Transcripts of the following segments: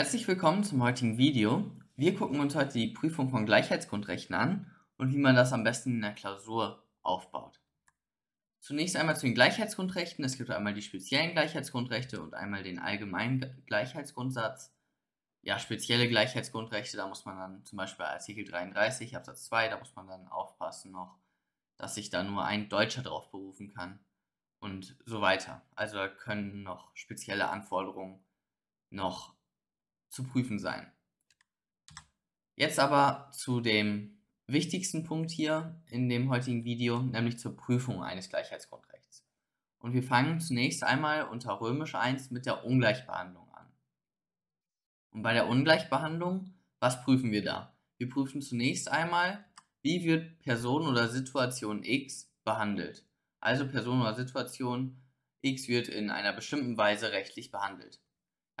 Herzlich willkommen zum heutigen Video. Wir gucken uns heute die Prüfung von Gleichheitsgrundrechten an und wie man das am besten in der Klausur aufbaut. Zunächst einmal zu den Gleichheitsgrundrechten. Es gibt einmal die speziellen Gleichheitsgrundrechte und einmal den allgemeinen Gleichheitsgrundsatz. Ja, spezielle Gleichheitsgrundrechte, da muss man dann zum Beispiel Artikel 33 Absatz 2, da muss man dann aufpassen noch, dass sich da nur ein Deutscher drauf berufen kann und so weiter. Also da können noch spezielle Anforderungen noch zu prüfen sein. Jetzt aber zu dem wichtigsten Punkt hier in dem heutigen Video, nämlich zur Prüfung eines Gleichheitsgrundrechts. Und wir fangen zunächst einmal unter Römisch 1 mit der Ungleichbehandlung an. Und bei der Ungleichbehandlung, was prüfen wir da? Wir prüfen zunächst einmal, wie wird Person oder Situation X behandelt. Also Person oder Situation X wird in einer bestimmten Weise rechtlich behandelt.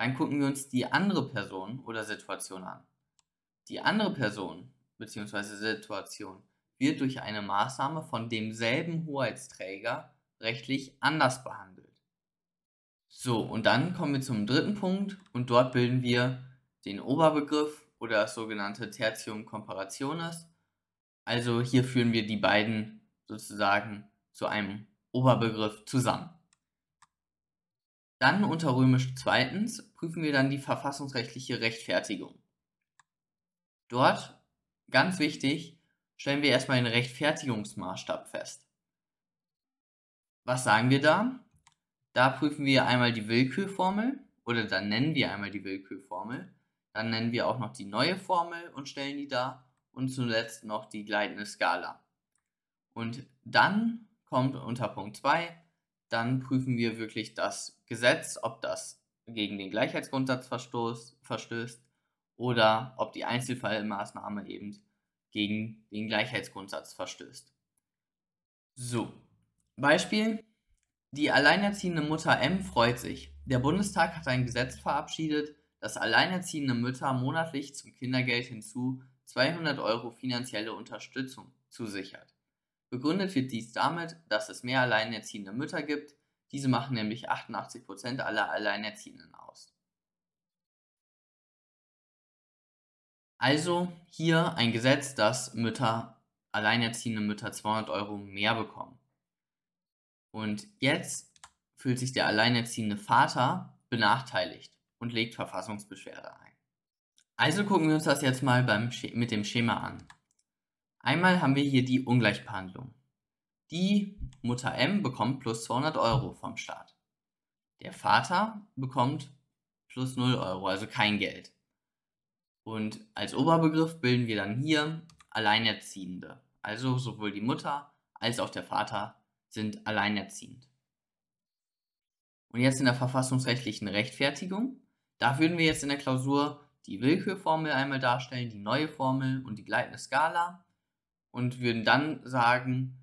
Dann gucken wir uns die andere Person oder Situation an. Die andere Person bzw. Situation wird durch eine Maßnahme von demselben Hoheitsträger rechtlich anders behandelt. So, und dann kommen wir zum dritten Punkt und dort bilden wir den Oberbegriff oder das sogenannte Tertium Comparationis. Also hier führen wir die beiden sozusagen zu einem Oberbegriff zusammen. Dann unter römisch zweitens prüfen wir dann die verfassungsrechtliche Rechtfertigung. Dort, ganz wichtig, stellen wir erstmal den Rechtfertigungsmaßstab fest. Was sagen wir da? Da prüfen wir einmal die Willkürformel oder dann nennen wir einmal die Willkürformel. Dann nennen wir auch noch die neue Formel und stellen die da und zuletzt noch die gleitende Skala. Und dann kommt unter Punkt 2 dann prüfen wir wirklich das Gesetz, ob das gegen den Gleichheitsgrundsatz verstößt oder ob die Einzelfallmaßnahme eben gegen den Gleichheitsgrundsatz verstößt. So, Beispiel. Die alleinerziehende Mutter M freut sich. Der Bundestag hat ein Gesetz verabschiedet, das alleinerziehende Mütter monatlich zum Kindergeld hinzu 200 Euro finanzielle Unterstützung zusichert. Begründet wird dies damit, dass es mehr alleinerziehende Mütter gibt, diese machen nämlich 88% aller Alleinerziehenden aus. Also hier ein Gesetz, dass Mütter, alleinerziehende Mütter 200 Euro mehr bekommen. Und jetzt fühlt sich der alleinerziehende Vater benachteiligt und legt Verfassungsbeschwerde ein. Also gucken wir uns das jetzt mal beim, mit dem Schema an. Einmal haben wir hier die Ungleichbehandlung. Die Mutter M bekommt plus 200 Euro vom Staat. Der Vater bekommt plus 0 Euro, also kein Geld. Und als Oberbegriff bilden wir dann hier Alleinerziehende. Also sowohl die Mutter als auch der Vater sind alleinerziehend. Und jetzt in der verfassungsrechtlichen Rechtfertigung. Da würden wir jetzt in der Klausur die Willkürformel einmal darstellen, die neue Formel und die gleitende Skala und würden dann sagen,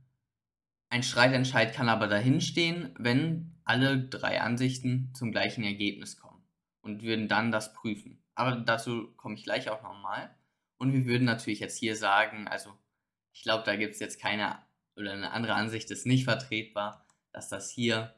ein Streitentscheid kann aber dahinstehen, wenn alle drei Ansichten zum gleichen Ergebnis kommen und würden dann das prüfen. Aber dazu komme ich gleich auch nochmal. Und wir würden natürlich jetzt hier sagen, also ich glaube, da gibt es jetzt keine oder eine andere Ansicht ist nicht vertretbar, dass das hier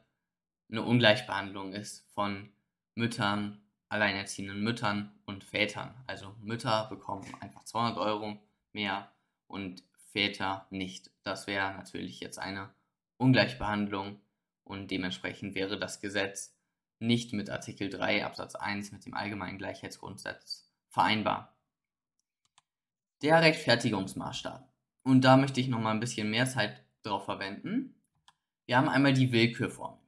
eine Ungleichbehandlung ist von Müttern, alleinerziehenden Müttern und Vätern. Also Mütter bekommen einfach 200 Euro mehr und Väter nicht. Das wäre natürlich jetzt eine Ungleichbehandlung und dementsprechend wäre das Gesetz nicht mit Artikel 3 Absatz 1 mit dem allgemeinen Gleichheitsgrundsatz vereinbar. Der Rechtfertigungsmaßstab. Und da möchte ich noch mal ein bisschen mehr Zeit drauf verwenden. Wir haben einmal die Willkürformel.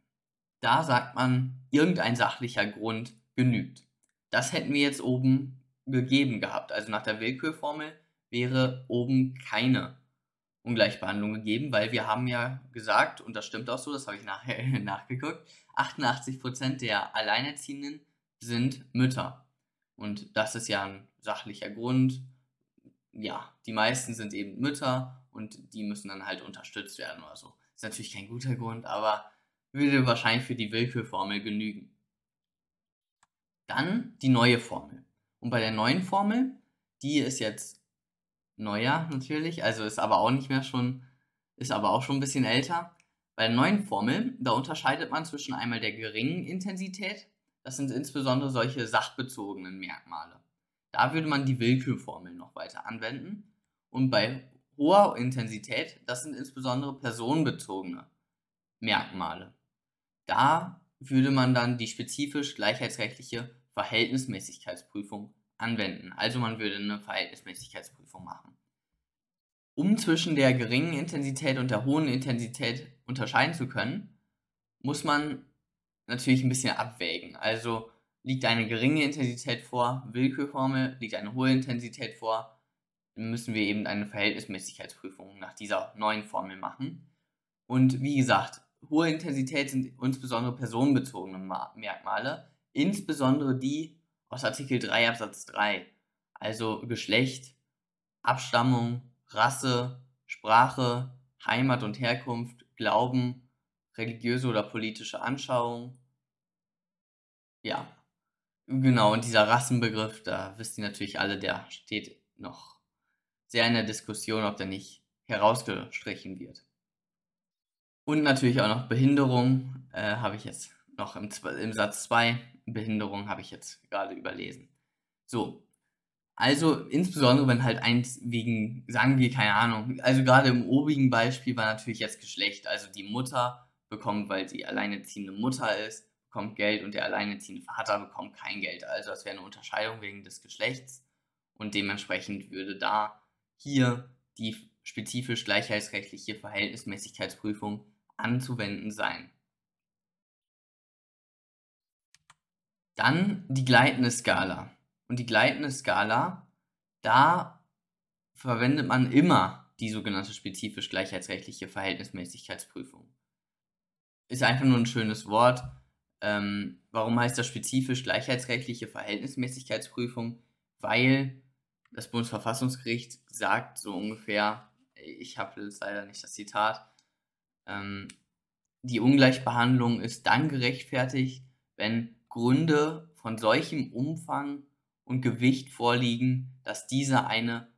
Da sagt man, irgendein sachlicher Grund genügt. Das hätten wir jetzt oben gegeben gehabt. Also nach der Willkürformel wäre oben keine Ungleichbehandlung gegeben, weil wir haben ja gesagt, und das stimmt auch so, das habe ich nachher nachgeguckt, 88% der Alleinerziehenden sind Mütter. Und das ist ja ein sachlicher Grund. Ja, die meisten sind eben Mütter und die müssen dann halt unterstützt werden oder so. Ist natürlich kein guter Grund, aber würde wahrscheinlich für die Willkürformel genügen. Dann die neue Formel. Und bei der neuen Formel, die ist jetzt neuer natürlich, also ist aber auch nicht mehr schon, ist aber auch schon ein bisschen älter. Bei der neuen Formel, da unterscheidet man zwischen einmal der geringen Intensität, das sind insbesondere solche sachbezogenen Merkmale. Da würde man die Willkürformel noch weiter anwenden. Und bei hoher Intensität, das sind insbesondere personenbezogene Merkmale. Da würde man dann die spezifisch gleichheitsrechtliche Verhältnismäßigkeitsprüfung anwenden. Also man würde eine Verhältnismäßigkeitsprüfung machen. Um zwischen der geringen Intensität und der hohen Intensität unterscheiden zu können, muss man natürlich ein bisschen abwägen. Also liegt eine geringe Intensität vor, Willkürformel, liegt eine hohe Intensität vor, müssen wir eben eine Verhältnismäßigkeitsprüfung nach dieser neuen Formel machen. Und wie gesagt, hohe Intensität sind insbesondere personenbezogene Merkmale, insbesondere die aus Artikel 3 Absatz 3, also Geschlecht, Abstammung, Rasse, Sprache, Heimat und Herkunft, Glauben, religiöse oder politische Anschauung. Ja, genau, und dieser Rassenbegriff, da wisst ihr natürlich alle, der steht noch sehr in der Diskussion, ob der nicht herausgestrichen wird. Und natürlich auch noch Behinderung, äh, habe ich jetzt noch im, im Satz 2. Behinderung habe ich jetzt gerade überlesen. So, also insbesondere wenn halt eins wegen, sagen wir, keine Ahnung, also gerade im obigen Beispiel war natürlich jetzt Geschlecht, also die Mutter bekommt, weil sie alleinerziehende Mutter ist, bekommt Geld und der alleinerziehende Vater bekommt kein Geld. Also das wäre eine Unterscheidung wegen des Geschlechts und dementsprechend würde da hier die spezifisch gleichheitsrechtliche Verhältnismäßigkeitsprüfung anzuwenden sein. Dann die gleitende Skala. Und die gleitende Skala, da verwendet man immer die sogenannte spezifisch gleichheitsrechtliche Verhältnismäßigkeitsprüfung. Ist einfach nur ein schönes Wort. Ähm, warum heißt das spezifisch gleichheitsrechtliche Verhältnismäßigkeitsprüfung? Weil das Bundesverfassungsgericht sagt so ungefähr, ich habe jetzt leider nicht das Zitat, ähm, die Ungleichbehandlung ist dann gerechtfertigt, wenn Gründe von solchem Umfang und Gewicht vorliegen, dass diese eine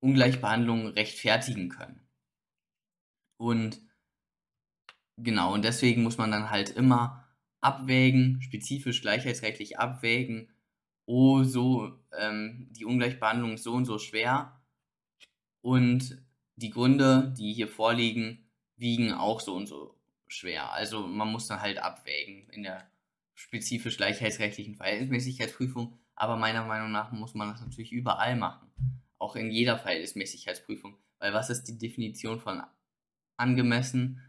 Ungleichbehandlung rechtfertigen können. Und genau, und deswegen muss man dann halt immer abwägen, spezifisch gleichheitsrechtlich abwägen, oh, so, ähm, die Ungleichbehandlung ist so und so schwer und die Gründe, die hier vorliegen, wiegen auch so und so schwer. Also man muss dann halt abwägen in der spezifisch gleichheitsrechtlichen Verhältnismäßigkeitsprüfung, aber meiner Meinung nach muss man das natürlich überall machen. Auch in jeder Verhältnismäßigkeitsprüfung. Weil was ist die Definition von angemessen?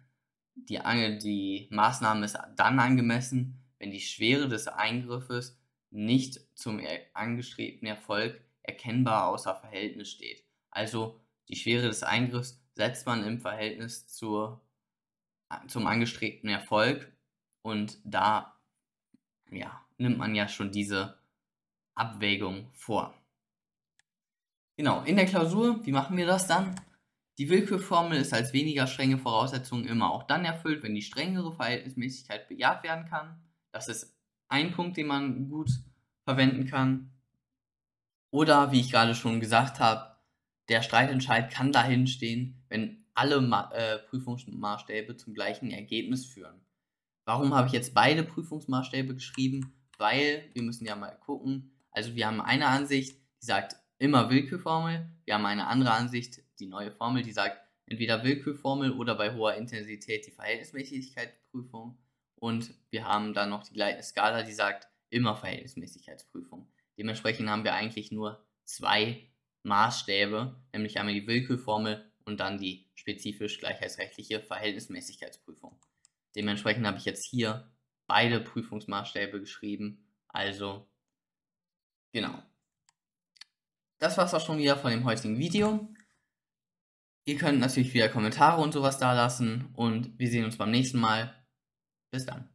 Die, die Maßnahme ist dann angemessen, wenn die Schwere des Eingriffes nicht zum angestrebten Erfolg erkennbar außer Verhältnis steht. Also die Schwere des Eingriffs setzt man im Verhältnis zur, zum angestrebten Erfolg und da ja, nimmt man ja schon diese Abwägung vor. Genau, in der Klausur, wie machen wir das dann? Die Willkürformel ist als weniger strenge Voraussetzung immer auch dann erfüllt, wenn die strengere Verhältnismäßigkeit bejaht werden kann. Das ist ein Punkt, den man gut verwenden kann. Oder, wie ich gerade schon gesagt habe, der Streitentscheid kann dahin stehen, wenn alle Ma äh, Prüfungsmaßstäbe zum gleichen Ergebnis führen. Warum habe ich jetzt beide Prüfungsmaßstäbe geschrieben? Weil wir müssen ja mal gucken. Also wir haben eine Ansicht, die sagt immer Willkürformel. Wir haben eine andere Ansicht, die neue Formel, die sagt entweder Willkürformel oder bei hoher Intensität die Verhältnismäßigkeitsprüfung. Und wir haben dann noch die gleiche Skala, die sagt immer Verhältnismäßigkeitsprüfung. Dementsprechend haben wir eigentlich nur zwei Maßstäbe, nämlich einmal die Willkürformel und dann die spezifisch gleichheitsrechtliche Verhältnismäßigkeitsprüfung. Dementsprechend habe ich jetzt hier beide Prüfungsmaßstäbe geschrieben. Also, genau. Das war es auch schon wieder von dem heutigen Video. Ihr könnt natürlich wieder Kommentare und sowas da lassen und wir sehen uns beim nächsten Mal. Bis dann.